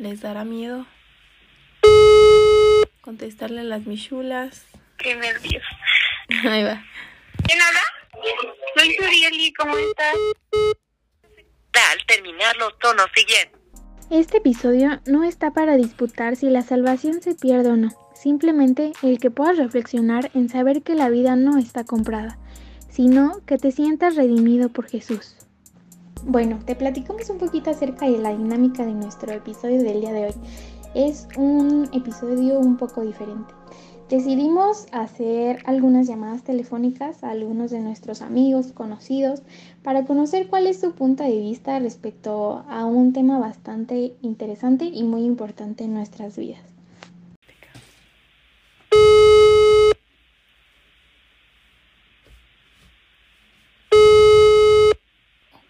¿Les dará miedo? Contestarle a las michulas. Qué nervios. Ahí va. ¿Quién habla? Soy Surieli, ¿cómo estás? Al terminar los tonos siguientes. Este episodio no está para disputar si la salvación se pierde o no, simplemente el que puedas reflexionar en saber que la vida no está comprada, sino que te sientas redimido por Jesús. Bueno, te platicamos un poquito acerca de la dinámica de nuestro episodio del día de hoy. Es un episodio un poco diferente. Decidimos hacer algunas llamadas telefónicas a algunos de nuestros amigos, conocidos, para conocer cuál es su punto de vista respecto a un tema bastante interesante y muy importante en nuestras vidas.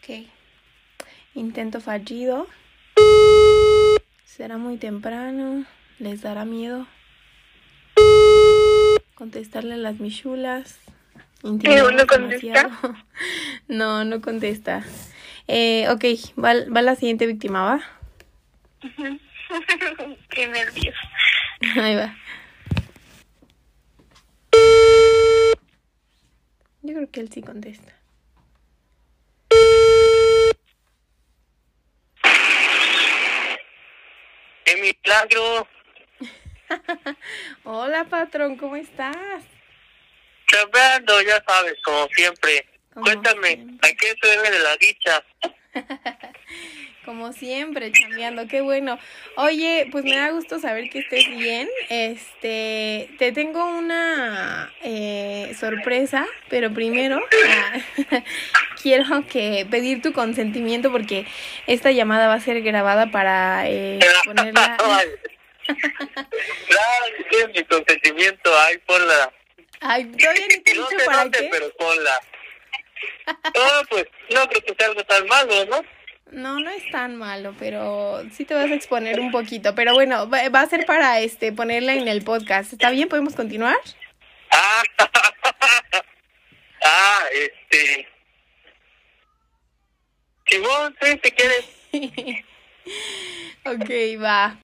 Ok. Intento fallido. Será muy temprano. ¿Les dará miedo? Contestarle a las michulas. Intimidamos ¿No contesta? demasiado. No, no contesta. Eh, ok, va, va la siguiente víctima, ¿va? Qué nervios. Ahí va. Yo creo que él sí contesta. ¡Qué milagro! Hola, patrón, ¿cómo estás? Chambeando, ya sabes, como siempre. Como Cuéntame, siempre. ¿a qué se debe de la dicha? Como siempre, chambeando, qué bueno. Oye, pues me da gusto saber que estés bien. Este, te tengo una eh, sorpresa, pero primero ah, quiero que pedir tu consentimiento porque esta llamada va a ser grabada para eh, ponerla. Claro, mi consentimiento, ahí ponla. Ay, todavía ni te he No dicho sé para dónde, qué. pero ponla. No, pues, no creo que sea algo tan malo, ¿no? No, no es tan malo, pero sí te vas a exponer un poquito. Pero bueno, va, a ser para este ponerla en el podcast. ¿Está bien? ¿Podemos continuar? Ah, ah, este... Simón, sí, si quieres. ok, va.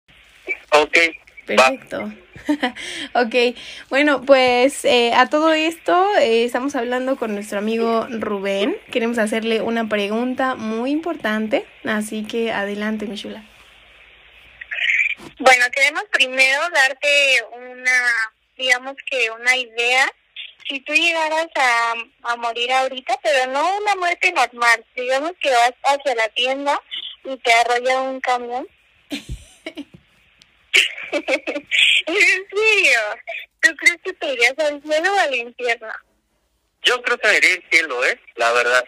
Ok. Perfecto. ok, bueno, pues eh, a todo esto eh, estamos hablando con nuestro amigo Rubén. Queremos hacerle una pregunta muy importante, así que adelante, mi chula. Bueno, queremos primero darte una, digamos que una idea. Si tú llegaras a, a morir ahorita, pero no una muerte normal, digamos que vas hacia la tienda y te arrolla un camión. ¿En serio? ¿Tú crees que te irías al cielo o al infierno? Yo creo que me iría al cielo, ¿eh? La verdad.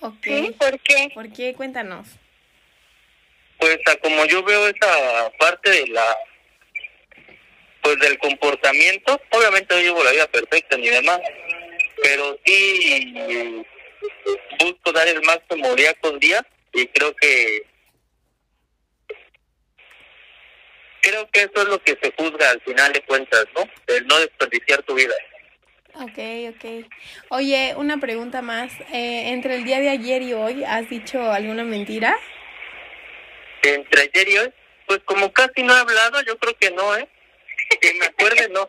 Ok. ¿Sí? ¿Por qué? ¿Por qué? Cuéntanos. Pues a como yo veo esa parte de la... Pues del comportamiento, obviamente no llevo la vida perfecta ni demás, pero sí eh, busco dar el máximo día con día y creo que creo que eso es lo que se juzga al final de cuentas, ¿no? El no desperdiciar tu vida. Ok, ok. Oye, una pregunta más. Eh, entre el día de ayer y hoy, ¿has dicho alguna mentira? Entre ayer y hoy, pues como casi no he hablado, yo creo que no, ¿eh? Que me acuerde, no.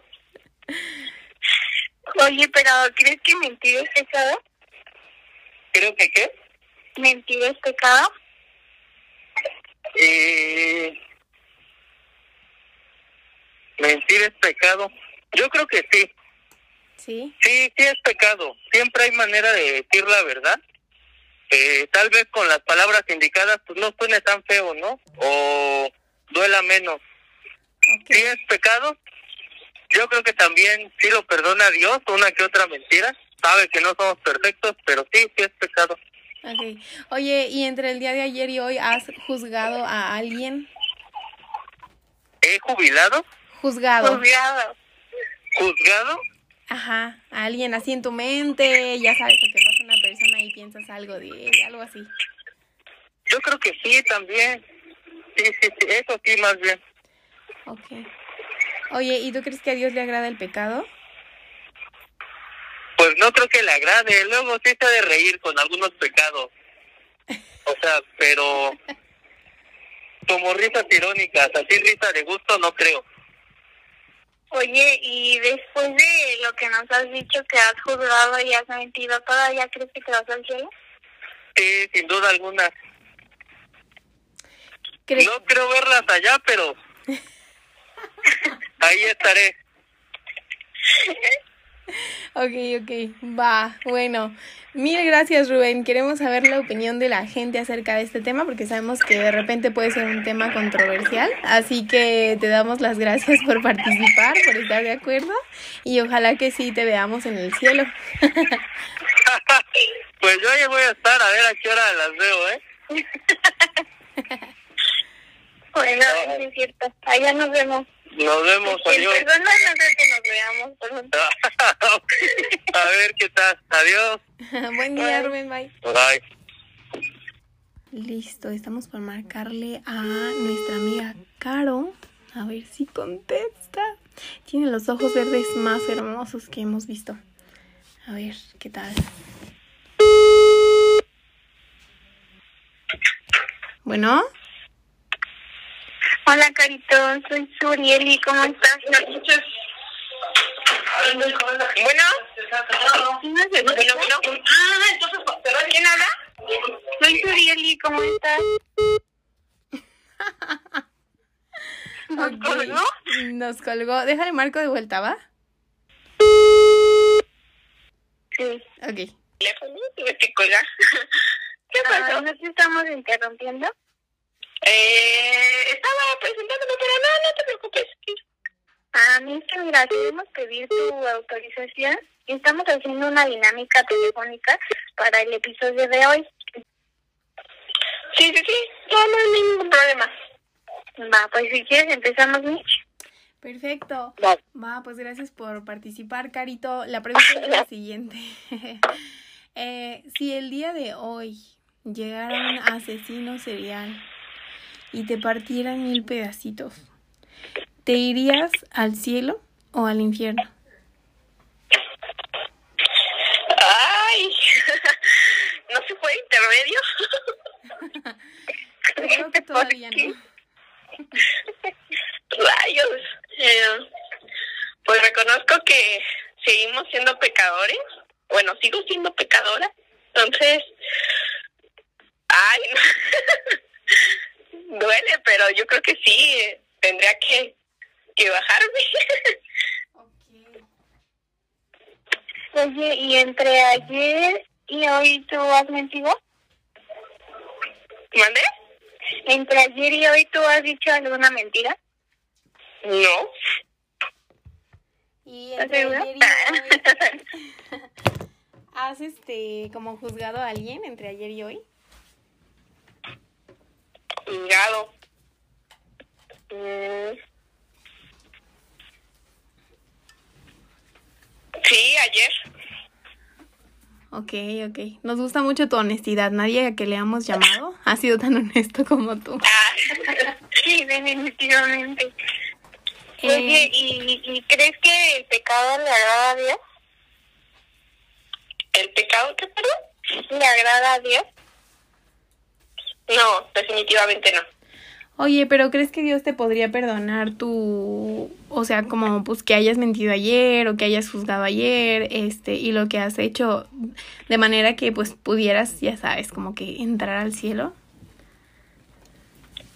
Oye, pero ¿crees que mentir es pecado? Creo que qué. ¿Mentir es pecado? Eh, mentir es pecado. Yo creo que sí. Sí. Sí, sí es pecado. Siempre hay manera de decir la verdad. Eh, tal vez con las palabras indicadas pues no suene tan feo, ¿no? O duela menos. Ok. Sí es pecado. Yo creo que también sí lo perdona Dios, una que otra mentira. Sabe que no somos perfectos, pero sí, sí es pecado. Ok. Oye, ¿y entre el día de ayer y hoy has juzgado a alguien? ¿He jubilado? Juzgado. Juzgado. ¿Juzgado? Ajá, a alguien así en tu mente, ya sabes que te pasa una persona y piensas algo de ella, algo así. Yo creo que sí, también. Sí, sí, sí, eso sí, más bien. Ok. Oye, ¿y tú crees que a Dios le agrada el pecado? Pues no creo que le agrade. Luego sí se ha de reír con algunos pecados. O sea, pero como risas irónicas, así risa de gusto no creo. Oye, y después de lo que nos has dicho que has juzgado y has mentido, ¿todavía crees que te vas al cielo? Sí, sin duda alguna. ¿Crees- No creo verlas allá, pero ahí estaré. Ok, ok, va, bueno. Mil gracias Rubén, queremos saber la opinión de la gente acerca de este tema porque sabemos que de repente puede ser un tema controversial, así que te damos las gracias por participar, por estar de acuerdo y ojalá que sí te veamos en el cielo. Pues yo ahí voy a estar a ver a qué hora las veo, ¿eh? Bueno, es cierto. Allá nos vemos. Nos vemos, En adiós. persona no creo que nos veamos, pero a ver qué tal. Adiós. Buen día Rubén, bye. Bye. Listo, estamos por marcarle a nuestra amiga Caro. A ver si contesta. Tiene los ojos verdes más hermosos que hemos visto. A ver, ¿qué tal? Bueno, Hola, Carito, soy Surieli, ¿cómo estás? Bueno. ¿Sí me escuchas? Ah, entonces. ¿Quién habla? Soy Surieli, ¿cómo estás? ¿Nos colgó? nos colgó. Déjale marco de vuelta, ¿va? Sí. Ok. Teléfono, tuve que colgar. ¿Qué pasó? ¿No te estamos interrumpiendo? Eh, estaba presentándome, pero no, no te preocupes. Ah, mira, mira, queremos pedir tu autorización y estamos haciendo una dinámica telefónica para el episodio de hoy. Sí, sí, sí. No, no hay ningún problema. Va, pues si quieres empezamos, Mitch. Perfecto. Va. Va, pues gracias por participar, Carito. La pregunta es la siguiente. Eh, si el día de hoy llegara un asesino serial y te partieran mil pedacitos, ¿te irías al cielo o al infierno? Ay, ¿no se fue intermedio? Creo que todavía no. Rayos. Eh, pues reconozco que seguimos siendo pecadores. Bueno, sigo siendo pecadora. Entonces, ay, no. duele, pero yo creo que sí, eh, tendría que, que bajarme. Oye, ¿y entre ayer y hoy tú has mentido? ¿Mande? ¿Entre ayer y hoy tú has dicho alguna mentira? No. Y ¿Estás entre ayer y hoy, ¿has este como juzgado a alguien entre ayer y hoy? Juzgado. Mm. Sí, ayer. Ok, ok. Nos gusta mucho tu honestidad. Nadie a que le hemos llamado ha sido tan honesto como tú. Ah, Sí, definitivamente. Eh, Oye, ¿y, ¿y crees que el pecado le agrada a Dios? ¿El pecado qué, perdón? ¿Le agrada a Dios? No, definitivamente no. Oye, pero ¿crees que Dios te podría perdonar tu, o sea, como pues que hayas mentido ayer o que hayas juzgado ayer, este, y lo que has hecho de manera que pues pudieras, ya sabes, como que entrar al cielo?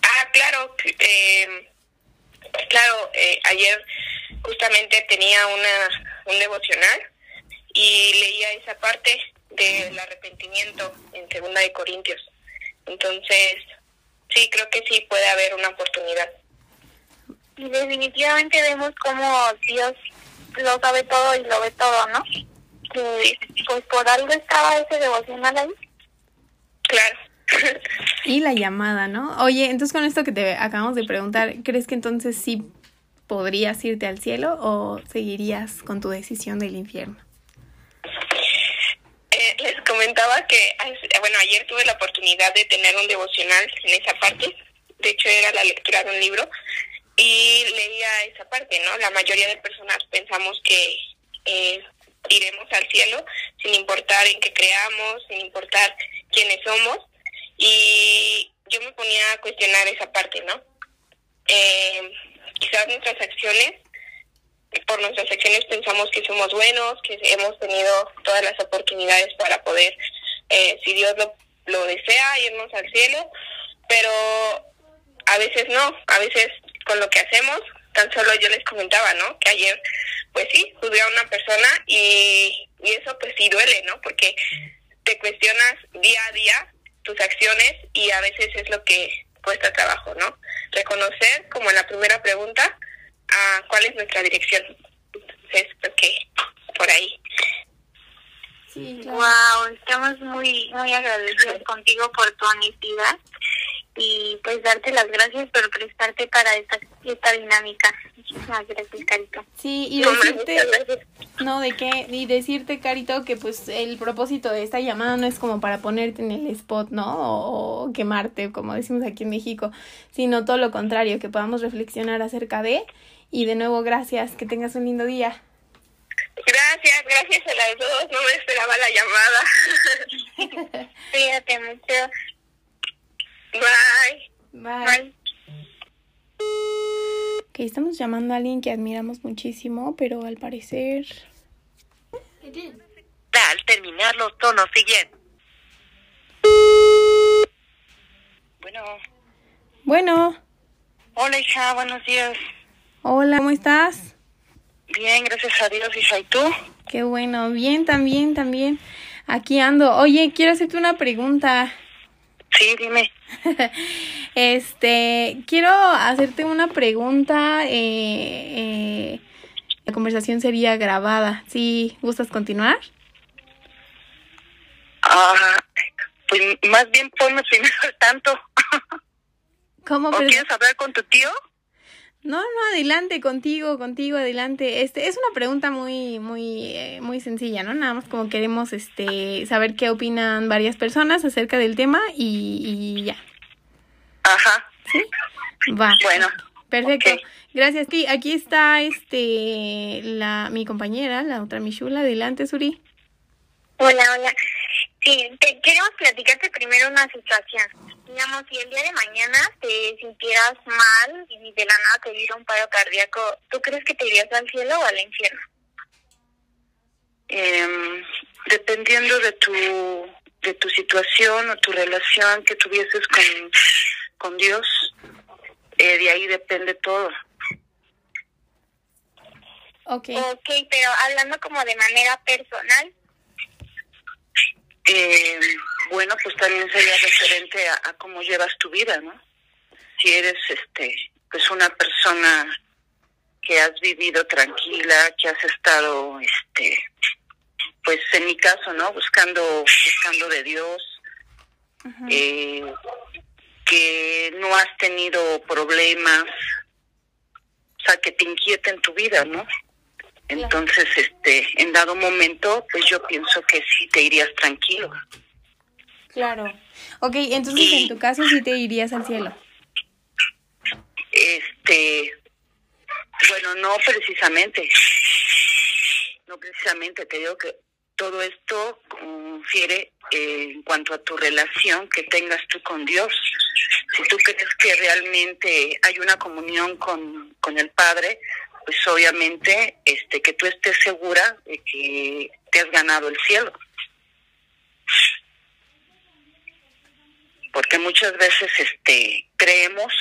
Ah, claro. Eh, claro, eh, ayer justamente tenía una un devocional y leía esa parte del arrepentimiento en Segunda de Corintios. Entonces, sí, creo que sí puede haber una oportunidad. Y definitivamente vemos cómo Dios lo sabe todo y lo ve todo, ¿no? Que pues por algo estaba ese devocional ahí. Claro. Y la llamada, ¿no? Oye, entonces con esto que te acabamos de preguntar, ¿crees que entonces sí podrías irte al cielo o seguirías con tu decisión del infierno? Comentaba que, bueno, ayer tuve la oportunidad de tener un devocional en esa parte. De hecho, era la lectura de un libro y leía esa parte, ¿no? La mayoría de personas pensamos que eh, iremos al cielo sin importar en qué creamos, sin importar quiénes somos. Y yo me ponía a cuestionar esa parte, ¿no? Eh, quizás nuestras acciones, por nuestras acciones pensamos que somos buenos, que hemos tenido todas las oportunidades para poder, eh, si Dios lo, lo desea, irnos al cielo, pero a veces no, a veces con lo que hacemos, tan solo yo les comentaba, ¿no? Que ayer, pues sí, juzgué a una persona y, y eso pues sí duele, ¿no? Porque te cuestionas día a día tus acciones y a veces es lo que cuesta trabajo, ¿no? Reconocer, como en la primera pregunta, a cuál es nuestra dirección. Entonces, porque por ahí. Sí, Wow, estamos muy muy agradecidos contigo por tu honestidad y pues darte las gracias por prestarte para esta, esta dinámica. Muchísimas gracias, Carito. Sí, y decirte, no, de qué, y decirte, Carito, que pues el propósito de esta llamada no es como para ponerte en el spot, ¿no? O, o quemarte, como decimos aquí en México, sino todo lo contrario, que podamos reflexionar acerca de, y de nuevo, gracias, que tengas un lindo día. Gracias, gracias a las dos, no me esperaba la llamada. Cuídate mucho. Bye. Bye. Ok, estamos llamando a alguien que admiramos muchísimo, pero al parecer... Al terminar los tonos siguientes. Bueno. Bueno, Hola, hija, buenos días. Hola, ¿cómo estás? Bien, gracias a Dios, hija. ¿Y tú? Qué bueno, bien, también, también. Aquí ando. Oye, quiero hacerte una pregunta. Sí, dime. Este, quiero hacerte una pregunta. eh, eh, la conversación sería grabada. ¿Sí gustas continuar? Ah, pues más bien ponme primero al tanto. ¿Cómo? ¿O quieres hablar con tu tío? No, no, adelante, contigo, contigo, adelante. Este, es una pregunta muy, muy, eh, muy sencilla, ¿no? Nada más como queremos, este, saber qué opinan varias personas acerca del tema y, y ya, Ajá. ¿sí? Va. Bueno. Perfecto. Gracias, ti. Aquí está, este, la, mi compañera, la otra Michula. Adelante, Suri. Hola, hola. Sí, te, queremos platicarte primero una situación. Digamos, si el día de mañana te sintieras mal y de la nada te diera un paro cardíaco, ¿tú crees que te irías al cielo o al infierno? Em, dependiendo de tu de tu situación o tu relación que tuvieses con, con Dios, eh, de ahí depende todo. Ok. Ok, pero hablando como de manera personal, Eh, bueno, pues también sería referente a, a cómo llevas tu vida, ¿no? Si eres, este, pues una persona que has vivido tranquila, que has estado, este, pues en mi caso, ¿no? Buscando, buscando de Dios, eh, que no has tenido problemas, o sea, que te inquieta en tu vida, ¿no? Entonces, este, en dado momento, pues yo pienso que sí te irías tranquilo. Claro. Ok, entonces en tu caso sí te irías al cielo. Este, bueno, no precisamente, no precisamente, te digo que todo esto confiere eh, en cuanto a tu relación que tengas tú con Dios. Si tú crees que realmente hay una comunión con, con el Padre, pues obviamente este que tú estés segura de que te has ganado el cielo. Porque muchas veces este creemos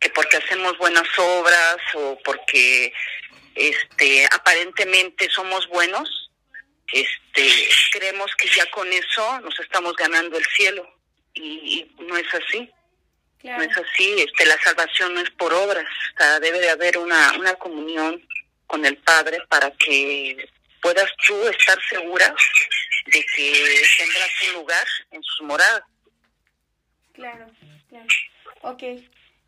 que porque hacemos buenas obras o porque este aparentemente somos buenos, este creemos que ya con eso nos estamos ganando el cielo y, y no es así. No es así, este, la salvación no es por obras, o sea, debe de haber una, una comunión con el Padre para que puedas tú estar segura de que tendrás un lugar en sus moradas. Claro, claro. Ok.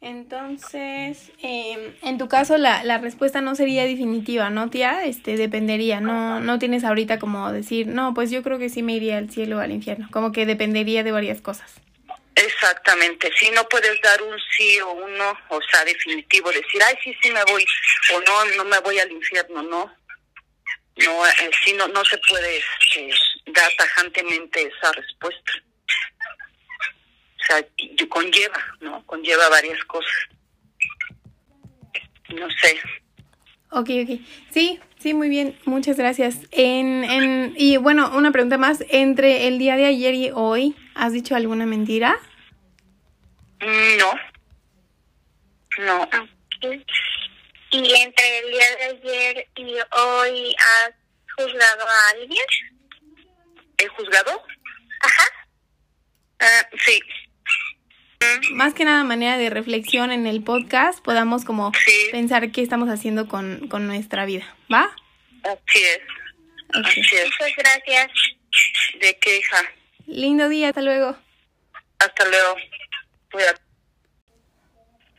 Entonces, eh, en tu caso la, la respuesta no sería definitiva, ¿no, tía? Este, dependería, no, no tienes ahorita como decir, no, pues yo creo que sí me iría al cielo o al infierno, como que dependería de varias cosas. Exactamente, sí, no puedes dar un sí o un no, o sea, definitivo, decir, ay, sí, sí me voy, o no, no me voy al infierno, no. No, eh, no, no se puede este, dar tajantemente esa respuesta. O sea, conlleva, ¿no? Conlleva varias cosas. No sé. Ok, ok. Sí, sí, muy bien. Muchas gracias. En, en, y bueno, una pregunta más. Entre el día de ayer y hoy, ¿has dicho alguna mentira? Mm, No. No. Ok. Y entre el día de ayer y hoy has juzgado a alguien. ¿He juzgado? Ajá. Ah, sí. Más que nada manera de reflexión en el podcast, podamos como Sí. pensar qué estamos haciendo con, con nuestra vida. ¿Va? Así es. Ok. Así es. Muchas gracias. ¿De qué, hija? Lindo día, hasta luego. Hasta luego. Cuídate.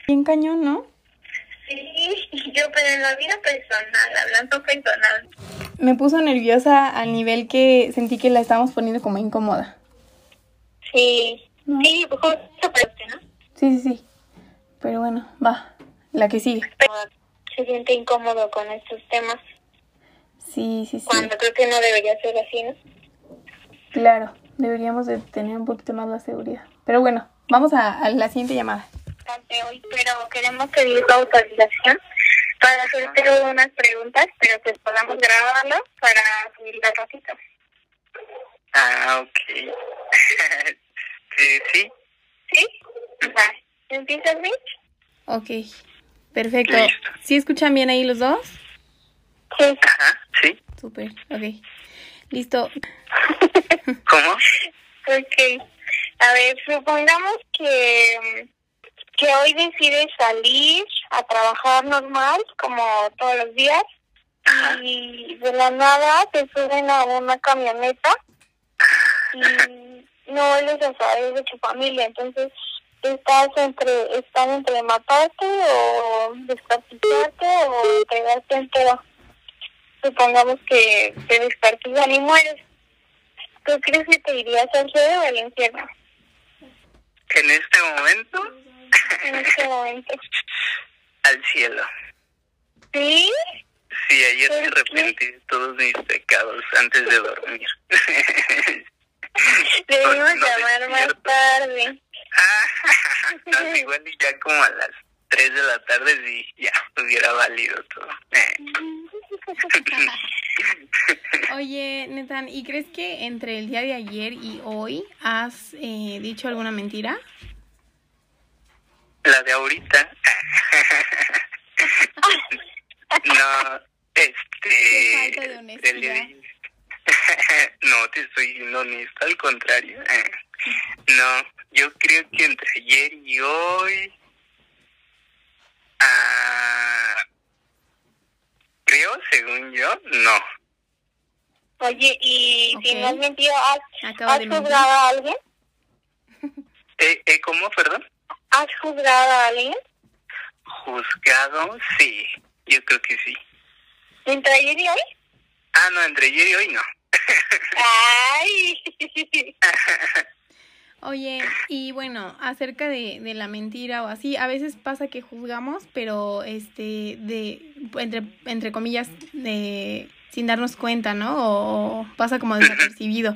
Bien cañón, ¿no? Sí, yo pero en la vida personal, hablando personal. Me puso nerviosa al nivel que sentí que la estábamos poniendo como incómoda. Sí. ¿no? Sí, usted, ¿no? Sí, sí, sí. Pero bueno, va. La que sigue. Se siente incómodo con estos temas Sí, sí, sí. cuando creo que no debería ser así, ¿no? Claro, deberíamos de tener un poquito más la seguridad. Pero bueno, vamos a, a la siguiente llamada. Hoy, pero queremos pedir tu autorización para hacerte unas preguntas, pero que podamos grabarlo para subir la ratito. Ah, ok. sí, sí. ¿Sí? Vale. ¿Empiezas, Mitch? Ok, perfecto. Listo. ¿Sí escuchan bien ahí los dos? Sí. Ajá, sí. Súper, ok. Listo. ¿Cómo? Ok. A ver, supongamos que, que hoy decides salir a trabajar normal, como todos los días, y de la nada te suben a una camioneta y no vuelves a saber de tu familia. Entonces, estás entre, están entre matarte o descuartizarte o entregarte entero. Supongamos que te descuartizan y mueres. ¿Tú crees que te irías al cielo o al infierno En este momento, en este momento? al cielo. ¿Sí? Sí, ayer me arrepentí de todos mis pecados antes de dormir. Debimos No, no llamar más tarde. Ah, no, igual y ya como a las 3 de la tarde sí, ya hubiera valido todo. Oye, Netan, ¿y crees que entre el día de ayer y hoy has eh, dicho alguna mentira? La de ahorita. no, este... falta de honestidad. no, te estoy siendo honesto, al contrario. No, yo creo que entre ayer y hoy... ah, creo, según yo, no. Oye, y si Ok. no has mentido, ¿has, Acabo has de mentir. juzgado a alguien? Eh, eh, ¿Cómo, perdón? ¿Has juzgado a alguien? Juzgado, sí, yo creo que sí. ¿Entre ayer y hoy? Ah, no, entre ayer y hoy no. ¡Ay! Oye, y bueno, acerca de, de la mentira o así, a veces pasa que juzgamos, pero este, de, entre, entre comillas, de, sin darnos cuenta, ¿no? O pasa como desapercibido.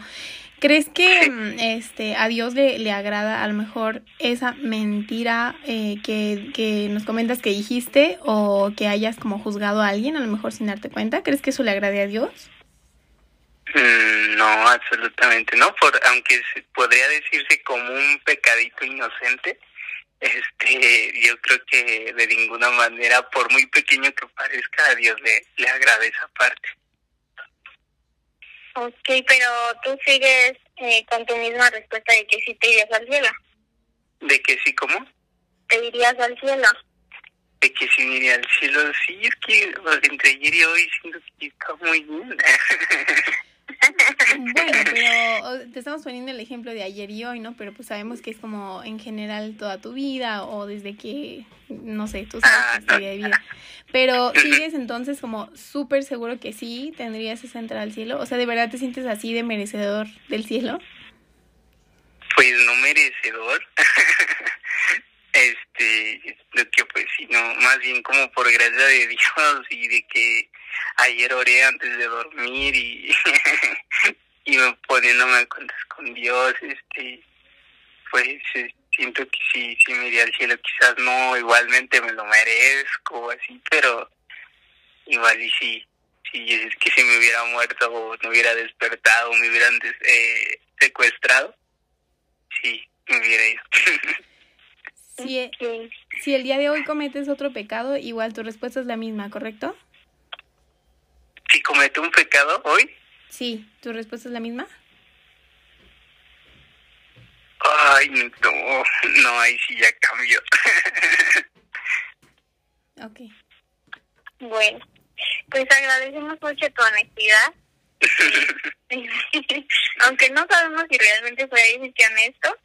¿Crees que mm, este, a Dios le, le agrada a lo mejor esa mentira eh, que, que nos comentas que dijiste o que hayas como juzgado a alguien, a lo mejor sin darte cuenta? ¿Crees que eso le agrade a Dios? Mm, No, absolutamente no, por aunque podría decirse como un pecadito inocente, este, yo creo que de ninguna manera, por muy pequeño que parezca, a Dios le, le agrada esa parte. ok, pero tú sigues eh, con tu misma respuesta de que sí te irías al cielo. De que sí, ¿cómo? Te irías al cielo. De que sí me iría al cielo, sí, es que pues, entre ayer y hoy siento que está muy bien. Bueno, pero te estamos poniendo el ejemplo de ayer y hoy, ¿no? Pero pues sabemos que es como en general toda tu vida o desde que, no sé, tú sabes tu historia de vida. Pero sigues entonces como súper seguro que sí tendrías esa entrada al cielo. O sea, ¿de verdad te sientes así de merecedor del cielo? pues no merecedor. este, lo que pues sí, no, más bien como por gracia de Dios y de que ayer oré antes de dormir y, y me poniéndome a cuentas con Dios, este, pues este, siento que sí, sí me iría al cielo, quizás no, igualmente me lo merezco, así, pero igual y sí, sí, es que si me hubiera muerto o me hubiera despertado, me hubieran des- eh, secuestrado, sí, me hubiera ido. Si, e- Sí. si el día de hoy cometes otro pecado, igual tu respuesta es la misma, ¿correcto? Si cometo un pecado hoy, Sí, tu respuesta es la misma. ay, no, no, ahí sí ya cambió. Ok. Bueno, pues agradecemos mucho tu honestidad. Aunque no sabemos si realmente fue dijiste honesto.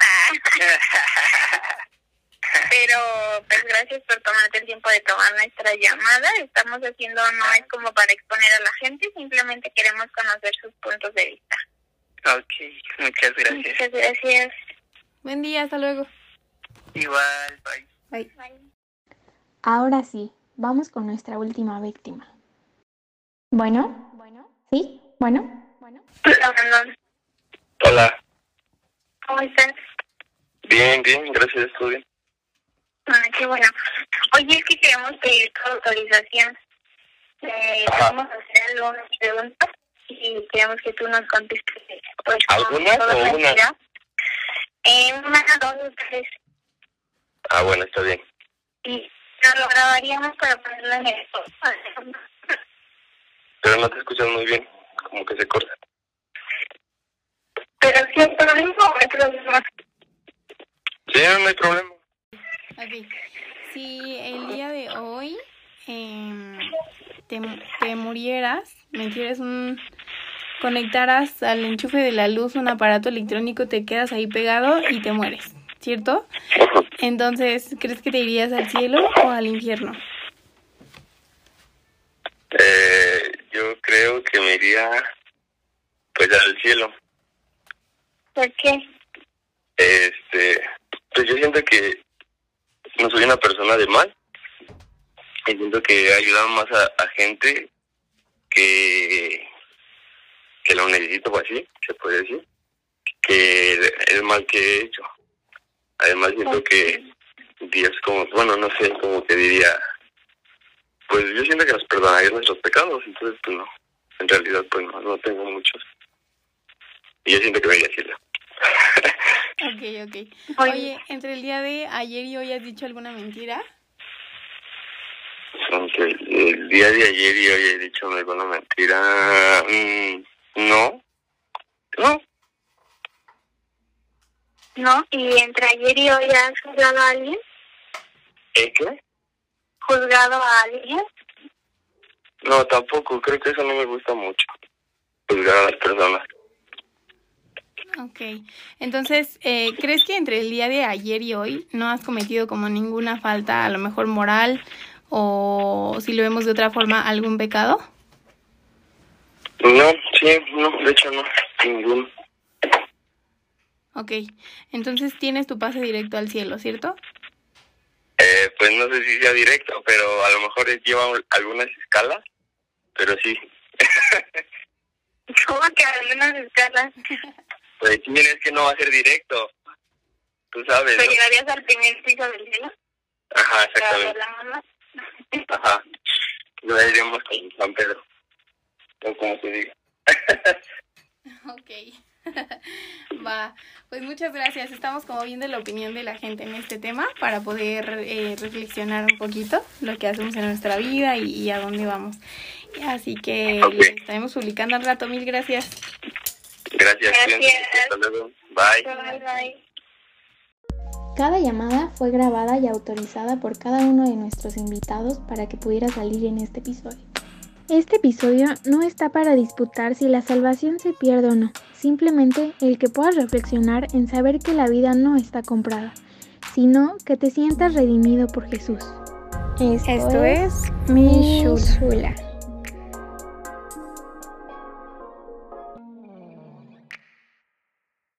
Pero pues gracias por tomarte el tiempo de tomar nuestra llamada. Estamos haciendo no es como para exponer a la gente, simplemente queremos conocer sus puntos de vista. ok, muchas gracias. Muchas gracias. Buen día, hasta luego. Igual, bye. Bye. Ahora sí, vamos con nuestra última víctima. Bueno, bueno, sí, bueno, bueno. Hola. Hola. ¿Cómo estás? Bien, bien, gracias, estoy bien. Ah, qué bueno. Oye, es que queremos pedir tu autorización. Eh, vamos a hacer algunas preguntas y queremos que tú nos contestes. Pues, ¿Algunas o una? Eh, una, dos, tres. Ah, bueno, está bien. Y nos lo grabaríamos para ponerlo en el Pero no te escuchas muy bien, como que se corta. Pero si hay problema o hay problema. Sí, no hay problema. Si el día de hoy em, te, murieras, metieras un... conectaras al enchufe de la luz un aparato electrónico, te quedas ahí pegado y te mueres, ¿cierto? Entonces, ¿crees que te irías al cielo o al infierno? Eh, yo creo que me iría pues al cielo. ¿Por qué? Este, pues yo siento que no soy una persona de mal. Y siento que he ayudado más a, a gente que que lo necesito o así, se puede decir, que el, el mal que he hecho. Además siento que Dios como, bueno, no sé, como que diría, pues yo siento que nos perdonaría nuestros pecados, entonces pues no, en realidad pues no, no tengo muchos. Y yo siento que me iría. Ok, ok. Oye, entre el día de ayer y hoy has dicho alguna mentira. Aunque el día de ayer y hoy he dicho alguna mentira, mm, no, no, ¿No? ¿Y entre ayer y hoy has juzgado a alguien? ¿eh, qué? ¿Juzgado a alguien? No, tampoco, creo que eso no me gusta mucho, juzgar a las personas. Ok. Entonces, eh, ¿crees que entre el día de ayer y hoy no has cometido como ninguna falta, a lo mejor moral, o si lo vemos de otra forma, algún pecado? No, sí, no, de hecho no, ninguno. Ok. Entonces tienes tu pase directo al cielo, ¿cierto? Eh, pues no sé si sea directo, pero a lo mejor lleva un- algunas escalas, pero sí. ¿Cómo que algunas escalas? Pues sí, es que no va a ser directo, tú sabes, ¿Te ¿no? llegarías al primer piso del cielo? Ajá, ¿Para exactamente. la mamá? Ajá. Lo iremos con San Pedro. O como se diga. Ok. Va. Pues muchas gracias. Estamos como viendo la opinión de la gente en este tema para poder eh, reflexionar un poquito lo que hacemos en nuestra vida y, y a dónde vamos. Así que estaremos publicando al rato. Mil gracias. Gracias. Gracias. cuídense, Hasta luego. Bye. Bye, bye. Cada llamada fue grabada y autorizada por cada uno de nuestros invitados para que pudiera salir en este episodio. Este episodio no está para disputar si la salvación se pierde o no, simplemente el que puedas reflexionar en saber que la vida no está comprada, sino que te sientas redimido por Jesús. Esto, Esto es Mi Shula.